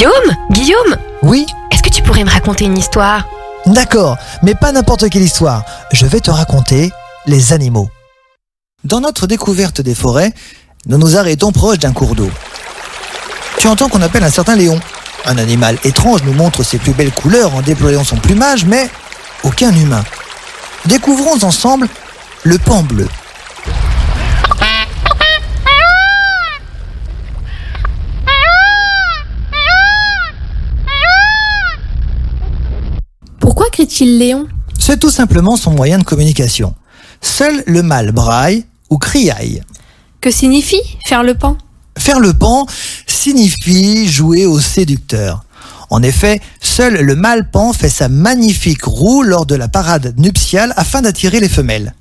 Guillaume Guillaume Oui Est-ce que tu pourrais me raconter une histoire? D'accord, mais pas n'importe quelle histoire. Je vais te raconter les animaux. Dans notre découverte des forêts, nous nous arrêtons proche d'un cours d'eau. Tu entends qu'on appelle un certain lion. Un animal étrange nous montre ses plus belles couleurs en déployant son plumage, mais aucun humain. Découvrons ensemble le pan bleu. Léon? C'est tout simplement son moyen de communication. Seul le mâle braille ou criaille. Que signifie faire le pan? Faire le pan signifie jouer au séducteur. En effet, seul le mâle pan fait sa magnifique roue lors de la parade nuptiale afin d'attirer les femelles.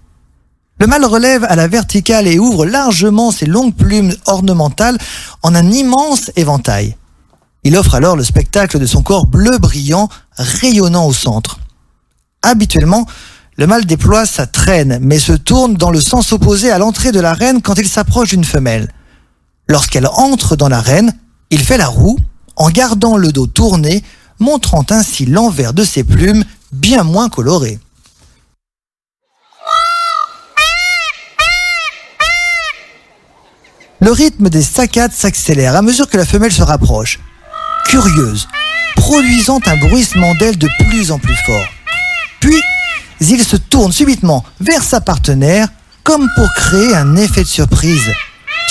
Le mâle relève à la verticale et ouvre largement ses longues plumes ornementales en un immense éventail. Il offre alors le spectacle de son corps bleu brillant, rayonnant au centre. Habituellement, le mâle déploie sa traîne, mais se tourne dans le sens opposé à l'entrée de la reine quand il s'approche d'une femelle. Lorsqu'elle entre dans l'arène, il fait la roue en gardant le dos tourné, montrant ainsi l'envers de ses plumes bien moins colorées. Le rythme des saccades s'accélère à mesure que la femelle se rapproche, curieuse, produisant un bruissement d'ailes de plus en plus fort. Puis, il se tourne subitement vers sa partenaire comme pour créer un effet de surprise.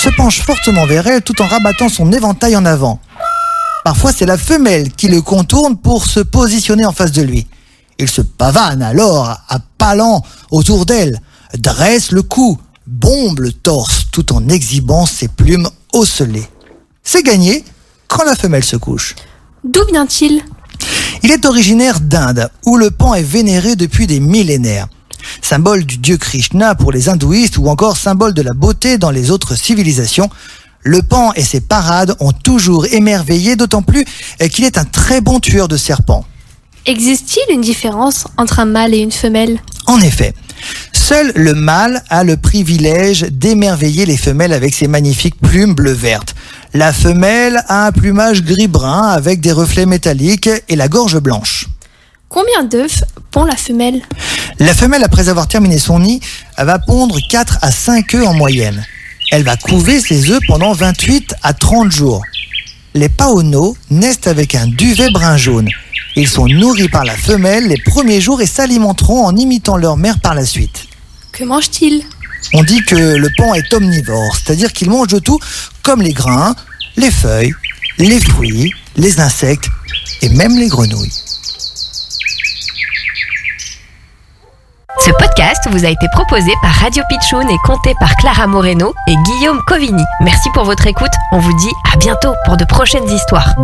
Se penche fortement vers elle tout en rabattant son éventail en avant. Parfois, c'est la femelle qui le contourne pour se positionner en face de lui. Il se pavane alors à palan autour d'elle, dresse le cou, bombe le torse tout en exhibant ses plumes ocellées. C'est gagné quand la femelle se couche. D'où vient-il? Il est originaire d'Inde, où le pan est vénéré depuis des millénaires. Symbole du dieu Krishna pour les hindouistes ou encore symbole de la beauté dans les autres civilisations, le pan et ses parades ont toujours émerveillé, d'autant plus qu'il est un très bon tueur de serpents. Existe-t-il une différence entre un mâle et une femelle? En effet, seul le mâle a le privilège d'émerveiller les femelles avec ses magnifiques plumes bleu-vertes. La femelle a un plumage gris-brun avec des reflets métalliques et la gorge blanche. Combien d'œufs pond la femelle? La femelle, après avoir terminé son nid, va pondre 4 à 5 œufs en moyenne. Elle va couver ses œufs pendant 28 à 30 jours. Les paonos naissent avec un duvet brun jaune. Ils sont nourris par la femelle les premiers jours et s'alimenteront en imitant leur mère par la suite. Que mange-t-il? On dit que le pan est omnivore, c'est-à-dire qu'il mange de tout, comme les grains, les feuilles, les fruits, les insectes et même les grenouilles. Ce podcast vous a été proposé par Radio Pitchoun et compté par Clara Moreno et Guillaume Covini. Merci pour votre écoute. On vous dit à bientôt pour de prochaines histoires.